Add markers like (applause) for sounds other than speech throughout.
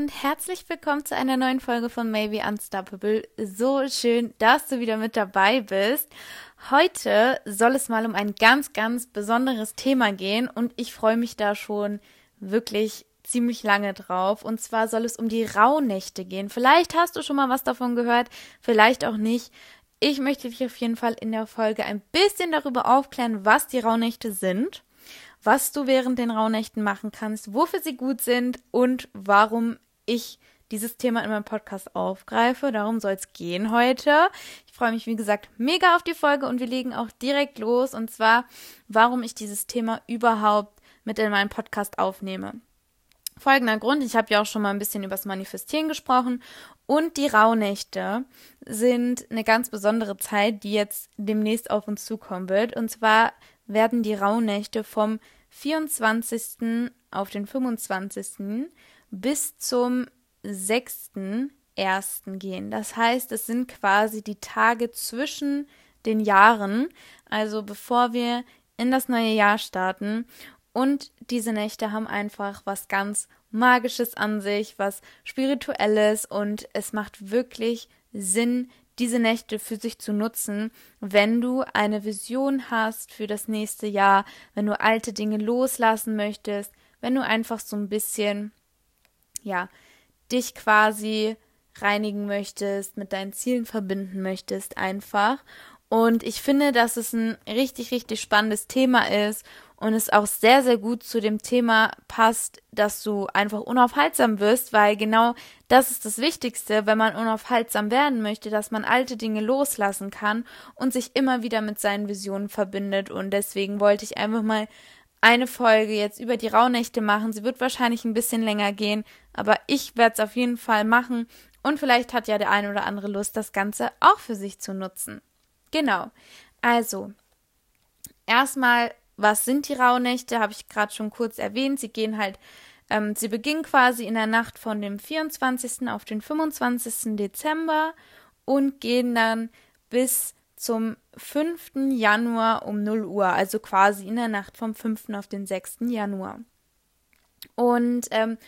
Und herzlich willkommen zu einer neuen Folge von Maybe Unstoppable. So schön, dass du wieder mit dabei bist. Heute soll es mal um ein ganz, ganz besonderes Thema gehen und ich freue mich da schon wirklich ziemlich lange drauf. Und zwar soll es um die Rauhnächte gehen. Vielleicht hast du schon mal was davon gehört, vielleicht auch nicht. Ich möchte dich auf jeden Fall in der Folge ein bisschen darüber aufklären, was die Rauhnächte sind was du während den Rauhnächten machen kannst, wofür sie gut sind und warum ich dieses Thema in meinem Podcast aufgreife. Darum soll es gehen heute. Ich freue mich, wie gesagt, mega auf die Folge und wir legen auch direkt los. Und zwar, warum ich dieses Thema überhaupt mit in meinen Podcast aufnehme. Folgender Grund, ich habe ja auch schon mal ein bisschen über das Manifestieren gesprochen und die Rauhnächte sind eine ganz besondere Zeit, die jetzt demnächst auf uns zukommen wird. Und zwar werden die Rauhnächte vom 24. auf den 25. bis zum 6.1. gehen. Das heißt, es sind quasi die Tage zwischen den Jahren, also bevor wir in das neue Jahr starten. Und diese Nächte haben einfach was ganz Magisches an sich, was Spirituelles und es macht wirklich Sinn, diese Nächte für sich zu nutzen, wenn du eine Vision hast für das nächste Jahr, wenn du alte Dinge loslassen möchtest, wenn du einfach so ein bisschen, ja, dich quasi reinigen möchtest, mit deinen Zielen verbinden möchtest, einfach. Und ich finde, dass es ein richtig, richtig spannendes Thema ist und es auch sehr, sehr gut zu dem Thema passt, dass du einfach unaufhaltsam wirst, weil genau das ist das Wichtigste, wenn man unaufhaltsam werden möchte, dass man alte Dinge loslassen kann und sich immer wieder mit seinen Visionen verbindet. Und deswegen wollte ich einfach mal eine Folge jetzt über die Rauhnächte machen. Sie wird wahrscheinlich ein bisschen länger gehen, aber ich werde es auf jeden Fall machen. Und vielleicht hat ja der eine oder andere Lust, das Ganze auch für sich zu nutzen. Genau. Also, erstmal was sind die Rauhnächte? Habe ich gerade schon kurz erwähnt. Sie gehen halt, ähm, sie beginnen quasi in der Nacht von dem 24. auf den 25. Dezember und gehen dann bis zum 5. Januar um 0 Uhr, also quasi in der Nacht vom 5. auf den 6. Januar. Und ähm,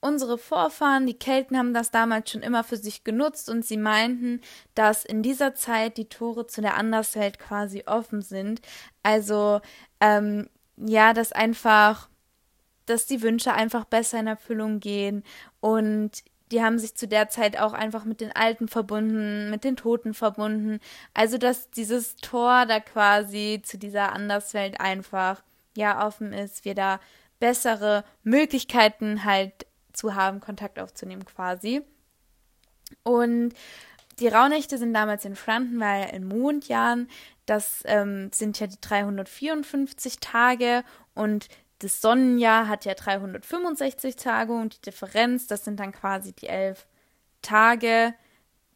unsere Vorfahren, die Kelten, haben das damals schon immer für sich genutzt und sie meinten, dass in dieser Zeit die Tore zu der Anderswelt quasi offen sind. Also, ähm, ja, dass einfach, dass die Wünsche einfach besser in Erfüllung gehen und die haben sich zu der Zeit auch einfach mit den Alten verbunden, mit den Toten verbunden. Also, dass dieses Tor da quasi zu dieser Anderswelt einfach, ja, offen ist, wir da bessere Möglichkeiten halt zu haben, Kontakt aufzunehmen quasi. Und die Rauhnächte sind damals entstanden, weil in Mondjahren, das ähm, sind ja die 354 Tage und das Sonnenjahr hat ja 365 Tage und die Differenz, das sind dann quasi die elf Tage,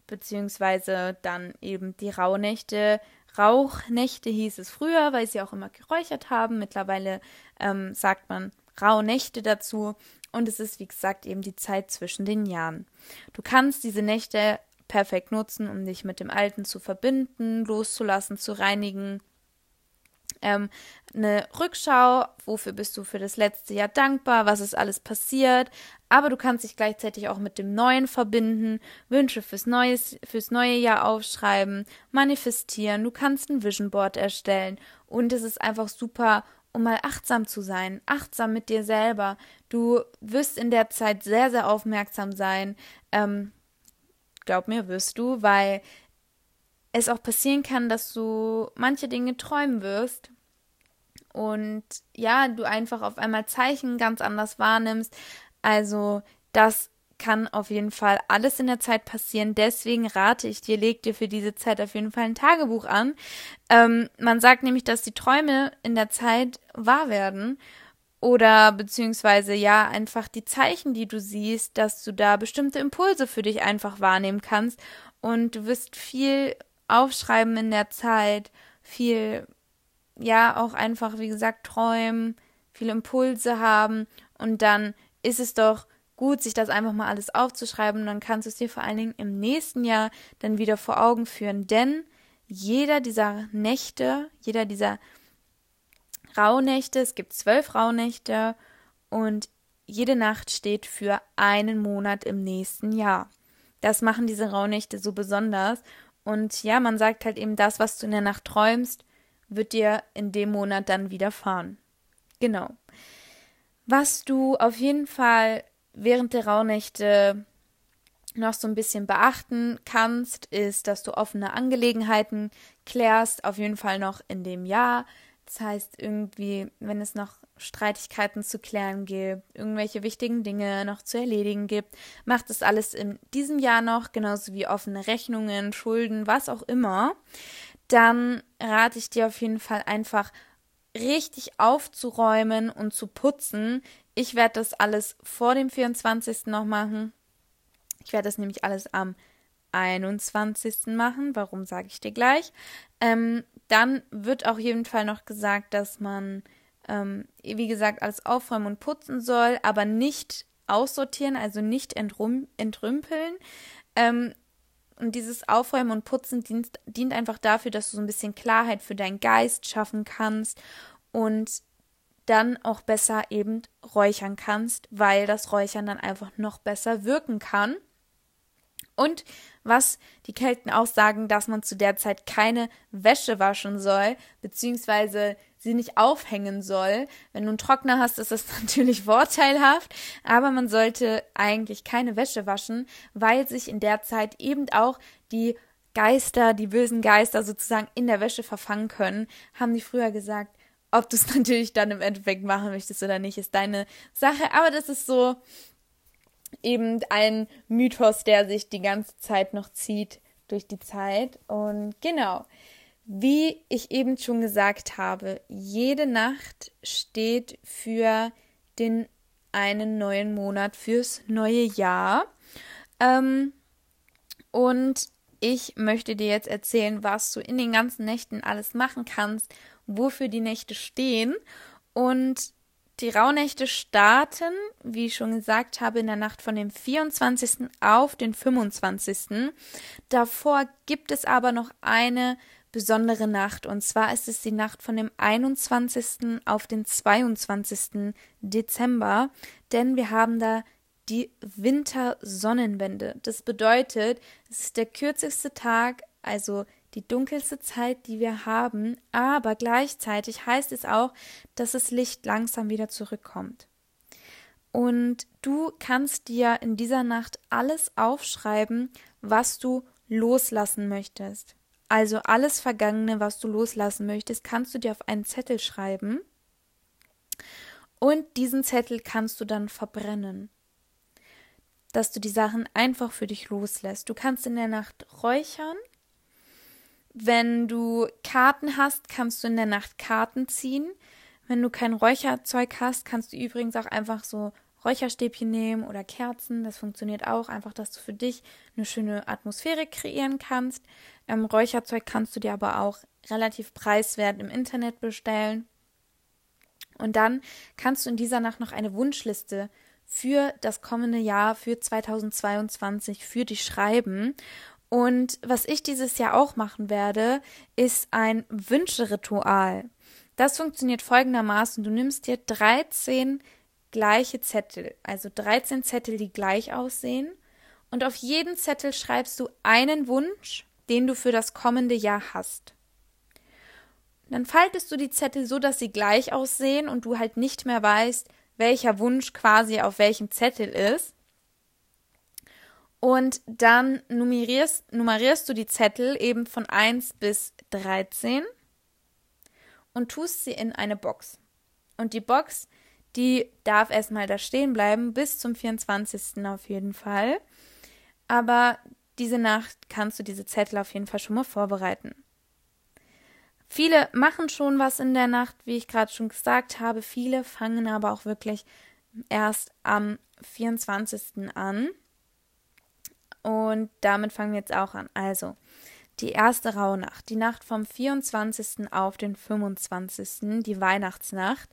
beziehungsweise dann eben die Rauhnächte. Rauchnächte hieß es früher, weil sie auch immer geräuchert haben. Mittlerweile ähm, sagt man Rauhnächte dazu. Und es ist, wie gesagt, eben die Zeit zwischen den Jahren. Du kannst diese Nächte perfekt nutzen, um dich mit dem Alten zu verbinden, loszulassen, zu reinigen. Ähm, eine Rückschau, wofür bist du für das letzte Jahr dankbar, was ist alles passiert, aber du kannst dich gleichzeitig auch mit dem Neuen verbinden, Wünsche fürs, Neues, fürs neue Jahr aufschreiben, manifestieren, du kannst ein Vision Board erstellen und es ist einfach super, um mal achtsam zu sein, achtsam mit dir selber. Du wirst in der Zeit sehr, sehr aufmerksam sein. Ähm, glaub mir, wirst du, weil es auch passieren kann, dass du manche Dinge träumen wirst und ja, du einfach auf einmal Zeichen ganz anders wahrnimmst. Also das kann auf jeden Fall alles in der Zeit passieren. Deswegen rate ich dir, leg dir für diese Zeit auf jeden Fall ein Tagebuch an. Ähm, man sagt nämlich, dass die Träume in der Zeit wahr werden. Oder beziehungsweise ja, einfach die Zeichen, die du siehst, dass du da bestimmte Impulse für dich einfach wahrnehmen kannst. Und du wirst viel aufschreiben in der Zeit, viel, ja, auch einfach, wie gesagt, träumen, viele Impulse haben. Und dann ist es doch gut, sich das einfach mal alles aufzuschreiben und dann kannst du es dir vor allen Dingen im nächsten Jahr dann wieder vor Augen führen. Denn jeder dieser Nächte, jeder dieser Rauhnächte, es gibt zwölf Rauhnächte und jede Nacht steht für einen Monat im nächsten Jahr. Das machen diese Rauhnächte so besonders. Und ja, man sagt halt eben, das, was du in der Nacht träumst, wird dir in dem Monat dann widerfahren. Genau. Was du auf jeden Fall während der Rauhnächte noch so ein bisschen beachten kannst, ist, dass du offene Angelegenheiten klärst, auf jeden Fall noch in dem Jahr. Das heißt, irgendwie, wenn es noch Streitigkeiten zu klären gibt, irgendwelche wichtigen Dinge noch zu erledigen gibt, macht es alles in diesem Jahr noch, genauso wie offene Rechnungen, Schulden, was auch immer. Dann rate ich dir auf jeden Fall einfach richtig aufzuräumen und zu putzen. Ich werde das alles vor dem 24. noch machen. Ich werde das nämlich alles am 21. machen. Warum sage ich dir gleich? Ähm, dann wird auf jeden Fall noch gesagt, dass man, ähm, wie gesagt, alles aufräumen und putzen soll, aber nicht aussortieren, also nicht entrümpeln. Ähm, und dieses Aufräumen und Putzen dient, dient einfach dafür, dass du so ein bisschen Klarheit für deinen Geist schaffen kannst und dann auch besser eben räuchern kannst, weil das Räuchern dann einfach noch besser wirken kann. Und was die Kelten auch sagen, dass man zu der Zeit keine Wäsche waschen soll, beziehungsweise sie nicht aufhängen soll. Wenn du einen Trockner hast, ist das (laughs) natürlich vorteilhaft, aber man sollte eigentlich keine Wäsche waschen, weil sich in der Zeit eben auch die Geister, die bösen Geister sozusagen in der Wäsche verfangen können, haben die früher gesagt. Ob du es (laughs) natürlich dann im Endeffekt machen möchtest oder nicht, ist deine Sache. Aber das ist so, eben ein Mythos, der sich die ganze Zeit noch zieht durch die Zeit. Und genau, wie ich eben schon gesagt habe, jede Nacht steht für den einen neuen Monat, fürs neue Jahr. Ähm, und ich möchte dir jetzt erzählen, was du in den ganzen Nächten alles machen kannst, wofür die Nächte stehen. Und die Rauhnächte starten, wie ich schon gesagt habe, in der Nacht von dem 24. auf den 25. Davor gibt es aber noch eine besondere Nacht und zwar ist es die Nacht von dem 21. auf den 22. Dezember, denn wir haben da die Wintersonnenwende. Das bedeutet, es ist der kürzeste Tag, also die dunkelste Zeit, die wir haben, aber gleichzeitig heißt es auch, dass das Licht langsam wieder zurückkommt. Und du kannst dir in dieser Nacht alles aufschreiben, was du loslassen möchtest. Also alles Vergangene, was du loslassen möchtest, kannst du dir auf einen Zettel schreiben. Und diesen Zettel kannst du dann verbrennen. Dass du die Sachen einfach für dich loslässt. Du kannst in der Nacht räuchern wenn du Karten hast, kannst du in der Nacht Karten ziehen. Wenn du kein Räucherzeug hast, kannst du übrigens auch einfach so Räucherstäbchen nehmen oder Kerzen. Das funktioniert auch. Einfach, dass du für dich eine schöne Atmosphäre kreieren kannst. Ähm, Räucherzeug kannst du dir aber auch relativ preiswert im Internet bestellen. Und dann kannst du in dieser Nacht noch eine Wunschliste für das kommende Jahr, für 2022, für dich schreiben. Und was ich dieses Jahr auch machen werde, ist ein Wünscheritual. Das funktioniert folgendermaßen. Du nimmst dir 13 gleiche Zettel, also 13 Zettel, die gleich aussehen. Und auf jeden Zettel schreibst du einen Wunsch, den du für das kommende Jahr hast. Dann faltest du die Zettel so, dass sie gleich aussehen und du halt nicht mehr weißt, welcher Wunsch quasi auf welchem Zettel ist. Und dann nummerierst, nummerierst du die Zettel eben von 1 bis 13 und tust sie in eine Box. Und die Box, die darf erstmal da stehen bleiben, bis zum 24. auf jeden Fall. Aber diese Nacht kannst du diese Zettel auf jeden Fall schon mal vorbereiten. Viele machen schon was in der Nacht, wie ich gerade schon gesagt habe. Viele fangen aber auch wirklich erst am 24. an. Und damit fangen wir jetzt auch an. Also, die erste Rauhnacht, die Nacht vom 24. auf den 25., die Weihnachtsnacht,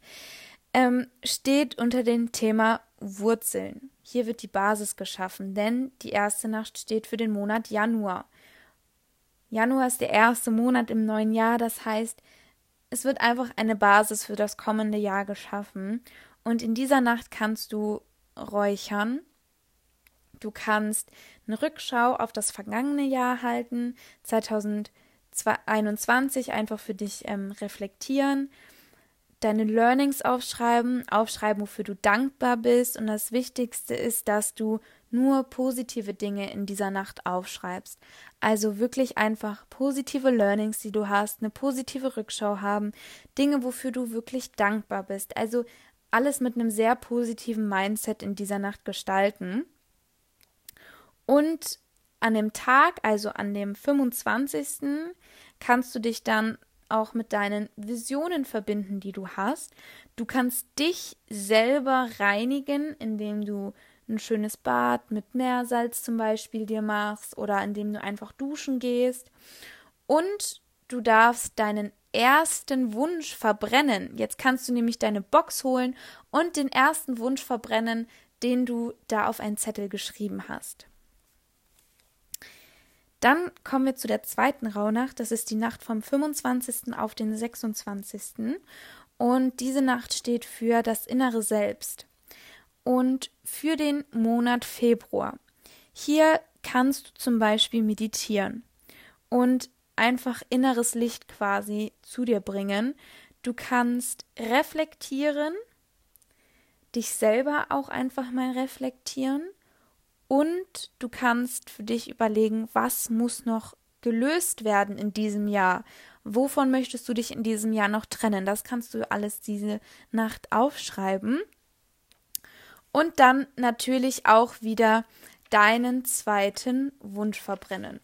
ähm, steht unter dem Thema Wurzeln. Hier wird die Basis geschaffen, denn die erste Nacht steht für den Monat Januar. Januar ist der erste Monat im neuen Jahr, das heißt, es wird einfach eine Basis für das kommende Jahr geschaffen. Und in dieser Nacht kannst du anräuchern. Du kannst eine Rückschau auf das vergangene Jahr halten, 2021 einfach für dich ähm, reflektieren, deine Learnings aufschreiben, aufschreiben, wofür du dankbar bist. Und das Wichtigste ist, dass du nur positive Dinge in dieser Nacht aufschreibst. Also wirklich einfach positive Learnings, die du hast, eine positive Rückschau haben, Dinge, wofür du wirklich dankbar bist. Also alles mit einem sehr positiven Mindset in dieser Nacht gestalten. Und an dem Tag, also an dem 25., kannst du dich dann auch mit deinen Visionen verbinden, die du hast. Du kannst dich selber reinigen, indem du ein schönes Bad mit Meersalz zum Beispiel dir machst oder indem du einfach duschen gehst. Und du darfst deinen ersten Wunsch verbrennen. Jetzt kannst du nämlich deine Box holen und den ersten Wunsch verbrennen, den du da auf einen Zettel geschrieben hast. Dann kommen wir zu der zweiten Rauhnacht. Das ist die Nacht vom 25. auf den 26. Und diese Nacht steht für das innere Selbst und für den Monat Februar. Hier kannst du zum Beispiel meditieren und einfach inneres Licht quasi zu dir bringen. Du kannst reflektieren, dich selber auch einfach mal reflektieren und du kannst für dich überlegen, was muss noch gelöst werden in diesem Jahr? Wovon möchtest du dich in diesem Jahr noch trennen? Das kannst du alles diese Nacht aufschreiben. Und dann natürlich auch wieder deinen zweiten Wunsch verbrennen.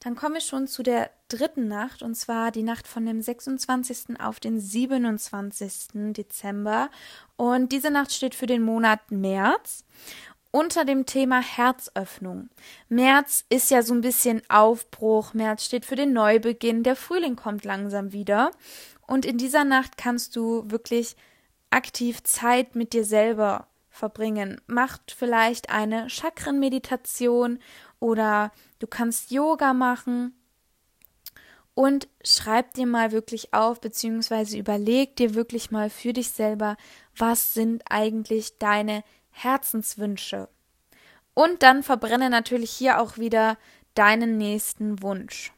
Dann kommen wir schon zu der dritten Nacht, und zwar die Nacht von dem 26. auf den 27. Dezember. Und diese Nacht steht für den Monat März unter dem Thema Herzöffnung. März ist ja so ein bisschen Aufbruch, März steht für den Neubeginn, der Frühling kommt langsam wieder und in dieser Nacht kannst du wirklich aktiv Zeit mit dir selber verbringen. Macht vielleicht eine Chakrenmeditation oder du kannst Yoga machen und schreib dir mal wirklich auf, beziehungsweise überleg dir wirklich mal für dich selber, was sind eigentlich deine Herzenswünsche. Und dann verbrenne natürlich hier auch wieder deinen nächsten Wunsch.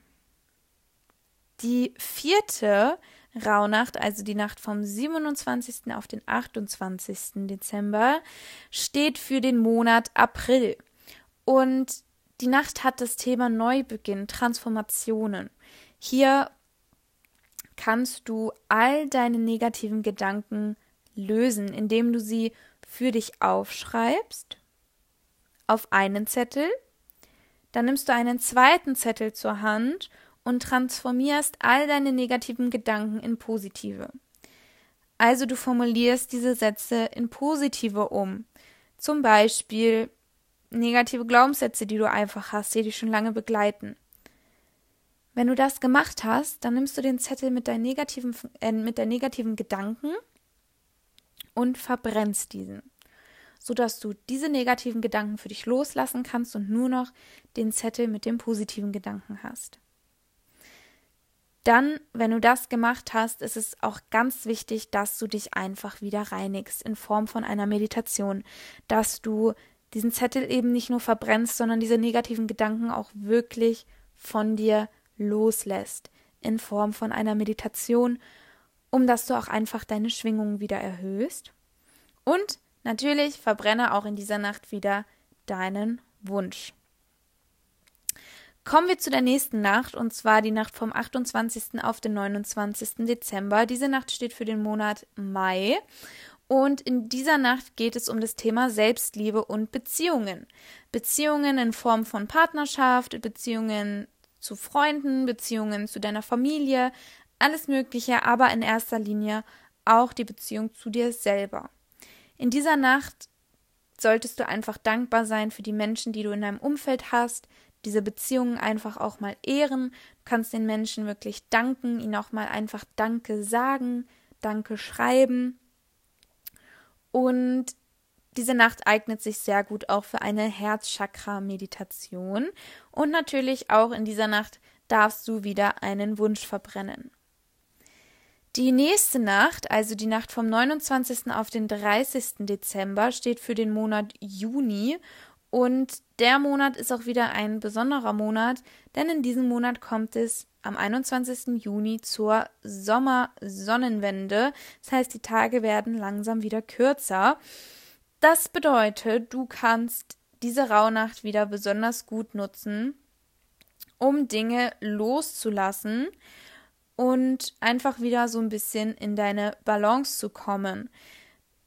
Die vierte Rauhnacht, also die Nacht vom 27. auf den 28. Dezember, steht für den Monat April. Und die Nacht hat das Thema Neubeginn, Transformationen. Hier kannst du all deine negativen Gedanken lösen, indem du sie für dich aufschreibst auf einen Zettel, dann nimmst du einen zweiten Zettel zur Hand und transformierst all deine negativen Gedanken in positive. Also du formulierst diese Sätze in positive um. Zum Beispiel negative Glaubenssätze, die du einfach hast, die dich schon lange begleiten. Wenn du das gemacht hast, dann nimmst du den Zettel mit, deinen negativen, äh, mit der negativen Gedanken und verbrennst diesen, sodass du diese negativen Gedanken für dich loslassen kannst und nur noch den Zettel mit dem positiven Gedanken hast. Dann, wenn du das gemacht hast, ist es auch ganz wichtig, dass du dich einfach wieder reinigst in Form von einer Meditation, dass du diesen Zettel eben nicht nur verbrennst, sondern diese negativen Gedanken auch wirklich von dir loslässt in Form von einer Meditation, um dass du auch einfach deine Schwingungen wieder erhöhst. Und natürlich verbrenne auch in dieser Nacht wieder deinen Wunsch. Kommen wir zu der nächsten Nacht, und zwar die Nacht vom 28. auf den 29. Dezember. Diese Nacht steht für den Monat Mai. Und in dieser Nacht geht es um das Thema Selbstliebe und Beziehungen. Beziehungen in Form von Partnerschaft, Beziehungen zu Freunden, Beziehungen zu deiner Familie, alles Mögliche, aber in erster Linie auch die Beziehung zu dir selber. In dieser Nacht solltest du einfach dankbar sein für die Menschen, die du in deinem Umfeld hast, diese Beziehungen einfach auch mal ehren. Du kannst den Menschen wirklich danken, ihnen auch mal einfach Danke sagen, Danke schreiben. Und diese Nacht eignet sich sehr gut auch für eine Herzchakra-Meditation. Und natürlich auch in dieser Nacht darfst du wieder einen Wunsch verbrennen. Die nächste Nacht, also die Nacht vom 29. auf den 30. Dezember, steht für den Monat Juni und der Monat ist auch wieder ein besonderer Monat, denn in diesem Monat kommt es am 21. Juni zur Sommersonnenwende. Das heißt, die Tage werden langsam wieder kürzer. Das bedeutet, du kannst diese Rauhnacht wieder besonders gut nutzen, um Dinge loszulassen und einfach wieder so ein bisschen in deine Balance zu kommen.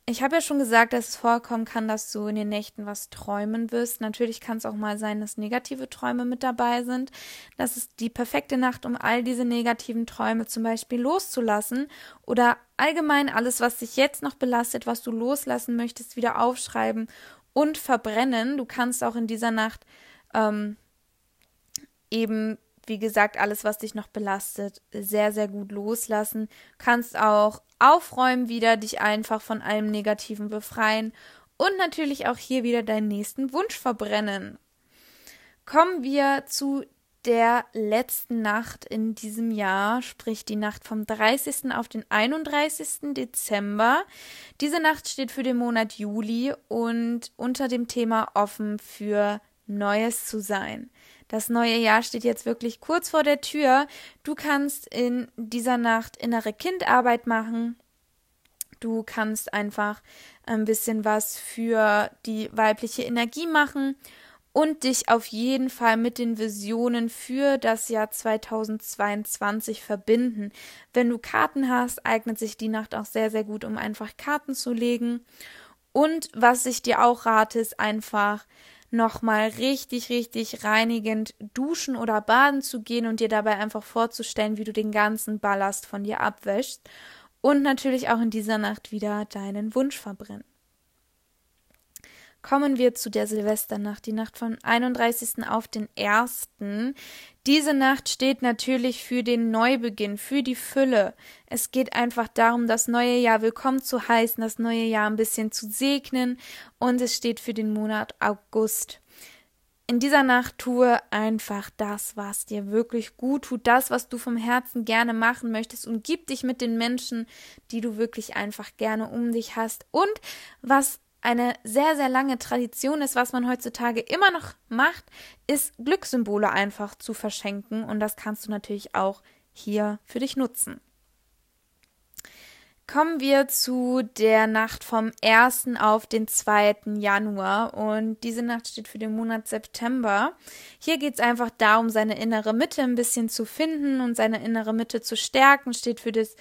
Ich habe ja schon gesagt, dass es vorkommen kann, dass du in den Nächten was träumen wirst. Natürlich kann es auch mal sein, dass negative Träume mit dabei sind. Das ist die perfekte Nacht, um all diese negativen Träume zum Beispiel loszulassen oder allgemein alles, was dich jetzt noch belastet, was du loslassen möchtest, wieder aufschreiben und verbrennen. Du kannst auch in dieser Nacht ähm, eben wie gesagt, alles, was dich noch belastet, sehr, sehr gut loslassen. Kannst auch aufräumen wieder, dich einfach von allem Negativen befreien und natürlich auch hier wieder deinen nächsten Wunsch verbrennen. Kommen wir zu der letzten Nacht in diesem Jahr, sprich die Nacht vom 30. auf den 31. Dezember. Diese Nacht steht für den Monat Juli und unter dem Thema offen für Neues zu sein. Das neue Jahr steht jetzt wirklich kurz vor der Tür. Du kannst in dieser Nacht innere Kindarbeit machen. Du kannst einfach ein bisschen was für die weibliche Energie machen und dich auf jeden Fall mit den Visionen für das Jahr 2022 verbinden. Wenn du Karten hast, eignet sich die Nacht auch sehr, sehr gut, um einfach Karten zu legen. Und was ich dir auch rate, ist einfach nochmal richtig, richtig reinigend duschen oder baden zu gehen und dir dabei einfach vorzustellen, wie du den ganzen Ballast von dir abwäschst und natürlich auch in dieser Nacht wieder deinen Wunsch verbrennen. Kommen wir zu der Silvesternacht, die Nacht vom 31. auf den 1. Diese Nacht steht natürlich für den Neubeginn, für die Fülle. Es geht einfach darum, das neue Jahr willkommen zu heißen, das neue Jahr ein bisschen zu segnen und es steht für den Monat August. In dieser Nacht tue einfach das, was dir wirklich gut tut, das, was du vom Herzen gerne machen möchtest und gib dich mit den Menschen, die du wirklich einfach gerne um dich hast und was eine sehr, sehr lange Tradition ist, was man heutzutage immer noch macht, ist Glückssymbole einfach zu verschenken und das kannst du natürlich auch hier für dich nutzen. Kommen wir zu der Nacht vom 1. auf den 2. Januar und diese Nacht steht für den Monat September. Hier geht es einfach darum, seine innere Mitte ein bisschen zu finden und seine innere Mitte zu stärken, steht für das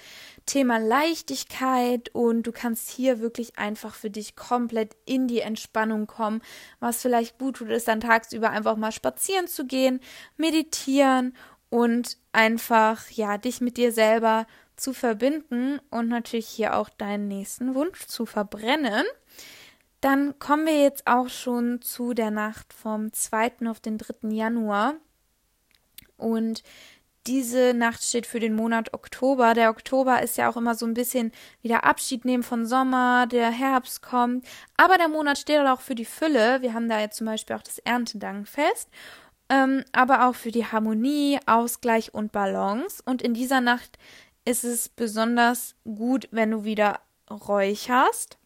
Thema Leichtigkeit und du kannst hier wirklich einfach für dich komplett in die Entspannung kommen. Was vielleicht gut tut, ist dann tagsüber einfach mal spazieren zu gehen, meditieren und einfach, ja, dich mit dir selber zu verbinden und natürlich hier auch deinen nächsten Wunsch zu verbrennen. Dann kommen wir jetzt auch schon zu der Nacht vom 2. auf den 3. Januar. Und diese Nacht steht für den Monat Oktober. Der Oktober ist ja auch immer so ein bisschen wieder Abschied nehmen von Sommer, der Herbst kommt. Aber der Monat steht auch für die Fülle. Wir haben da jetzt zum Beispiel auch das Erntedankfest. Ähm, aber auch für die Harmonie, Ausgleich und Balance. Und in dieser Nacht ist es besonders gut, wenn du wieder räucherst.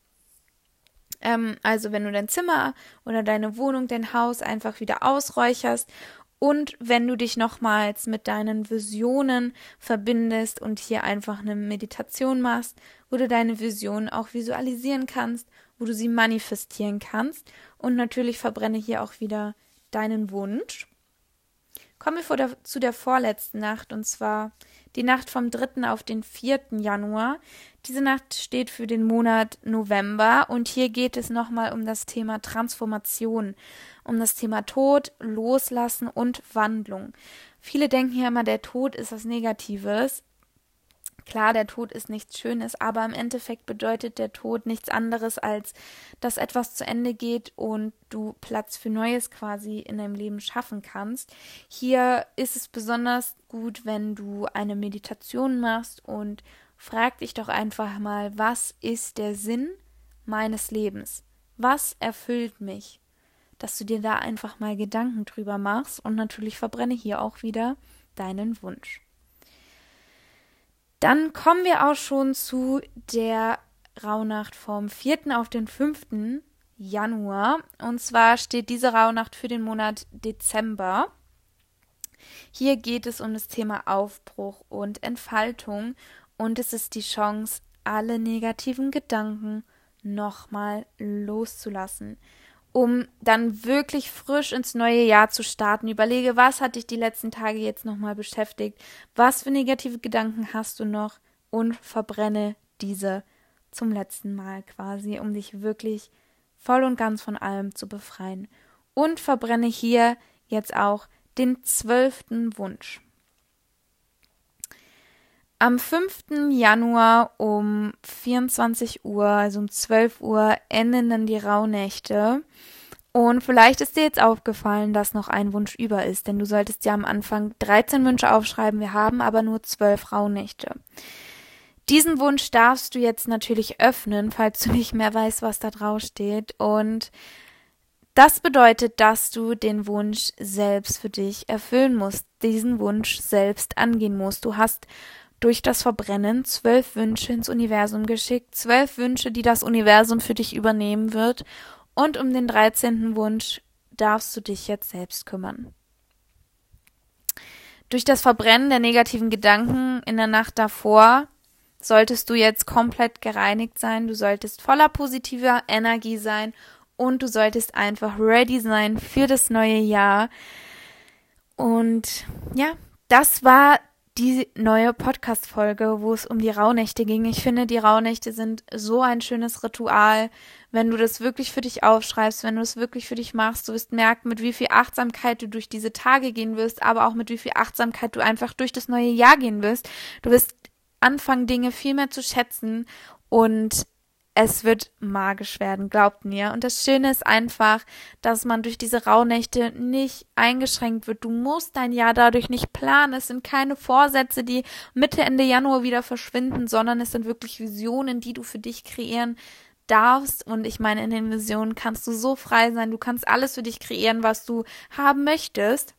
Ähm, also wenn du dein Zimmer oder deine Wohnung, dein Haus einfach wieder ausräucherst und wenn du dich nochmals mit deinen Visionen verbindest und hier einfach eine Meditation machst, wo du deine Visionen auch visualisieren kannst, wo du sie manifestieren kannst und natürlich verbrenne hier auch wieder deinen Wunsch. Kommen wir der, zu der vorletzten Nacht und zwar die Nacht vom 3. auf den 4. Januar. Diese Nacht steht für den Monat November und hier geht es nochmal um das Thema Transformation, um das Thema Tod, Loslassen und Wandlung. Viele denken ja immer, der Tod ist was Negatives. Klar, der Tod ist nichts Schönes, aber im Endeffekt bedeutet der Tod nichts anderes, als dass etwas zu Ende geht und du Platz für Neues quasi in deinem Leben schaffen kannst. Hier ist es besonders gut, wenn du eine Meditation machst und frag dich doch einfach mal, was ist der Sinn meines Lebens? Was erfüllt mich? Dass du dir da einfach mal Gedanken drüber machst und natürlich verbrenne hier auch wieder deinen Wunsch. Dann kommen wir auch schon zu der Rauhnacht vom 4. auf den 5. Januar. Und zwar steht diese Rauhnacht für den Monat Dezember. Hier geht es um das Thema Aufbruch und Entfaltung und es ist die Chance, alle negativen Gedanken nochmal loszulassen, um dann wirklich frisch ins neue Jahr zu starten. Überlege, was hat dich die letzten Tage jetzt nochmal beschäftigt, was für negative Gedanken hast du noch und verbrenne diese zum letzten Mal quasi, um dich wirklich voll und ganz von allem zu befreien. Und verbrenne hier jetzt auch den zwölften Wunsch. Am 5. Januar um 24 Uhr, also um 12 Uhr, enden dann die Rauhnächte. Und vielleicht ist dir jetzt aufgefallen, dass noch ein Wunsch über ist, denn du solltest ja am Anfang 13 Wünsche aufschreiben, wir haben aber nur 12 Rauhnächte. Diesen Wunsch darfst du jetzt natürlich öffnen, falls du nicht mehr weißt, was da drauf steht. Und das bedeutet, dass du den Wunsch selbst für dich erfüllen musst, diesen Wunsch selbst angehen musst. Du hast durch das Verbrennen zwölf Wünsche ins Universum geschickt, zwölf Wünsche, die das Universum für dich übernehmen wird. Und um den dreizehnten Wunsch darfst du dich jetzt selbst kümmern. Durch das Verbrennen der negativen Gedanken in der Nacht davor solltest du jetzt komplett gereinigt sein, du solltest voller positiver Energie sein und du solltest einfach ready sein für das neue Jahr. Und ja, das war die neue Podcast-Folge, wo es um die Rauhnächte ging. Ich finde, die Rauhnächte sind so ein schönes Ritual. Wenn du das wirklich für dich aufschreibst, wenn du es wirklich für dich machst, du wirst merken, mit wie viel Achtsamkeit du durch diese Tage gehen wirst, aber auch mit wie viel Achtsamkeit du einfach durch das neue Jahr gehen wirst. Du wirst anfangen, Dinge viel mehr zu schätzen und es wird magisch werden, glaubt mir. Und das Schöne ist einfach, dass man durch diese Rauhnächte nicht eingeschränkt wird. Du musst dein Jahr dadurch nicht planen. Es sind keine Vorsätze, die Mitte, Ende Januar wieder verschwinden, sondern es sind wirklich Visionen, die du für dich kreieren darfst. Und ich meine, in den Visionen kannst du so frei sein. Du kannst alles für dich kreieren, was du haben möchtest.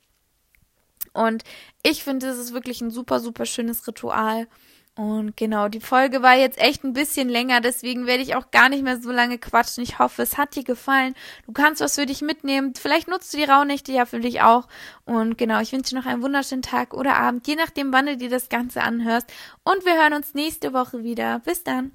Und ich finde, es ist wirklich ein super, super schönes Ritual. Und genau, die Folge war jetzt echt ein bisschen länger, deswegen werde ich auch gar nicht mehr so lange quatschen. Ich hoffe, es hat dir gefallen. Du kannst was für dich mitnehmen. Vielleicht nutzt du die Rauhnächte ja für dich auch. Und genau, ich wünsche dir noch einen wunderschönen Tag oder Abend, je nachdem, wann du dir das Ganze anhörst. Und wir hören uns nächste Woche wieder. Bis dann.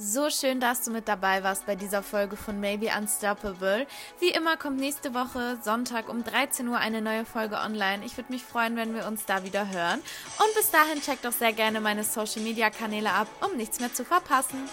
So schön, dass du mit dabei warst bei dieser Folge von Maybe Unstoppable. Wie immer kommt nächste Woche Sonntag um 13 Uhr eine neue Folge online. Ich würde mich freuen, wenn wir uns da wieder hören. Und bis dahin checkt doch sehr gerne meine Social Media Kanäle ab, um nichts mehr zu verpassen.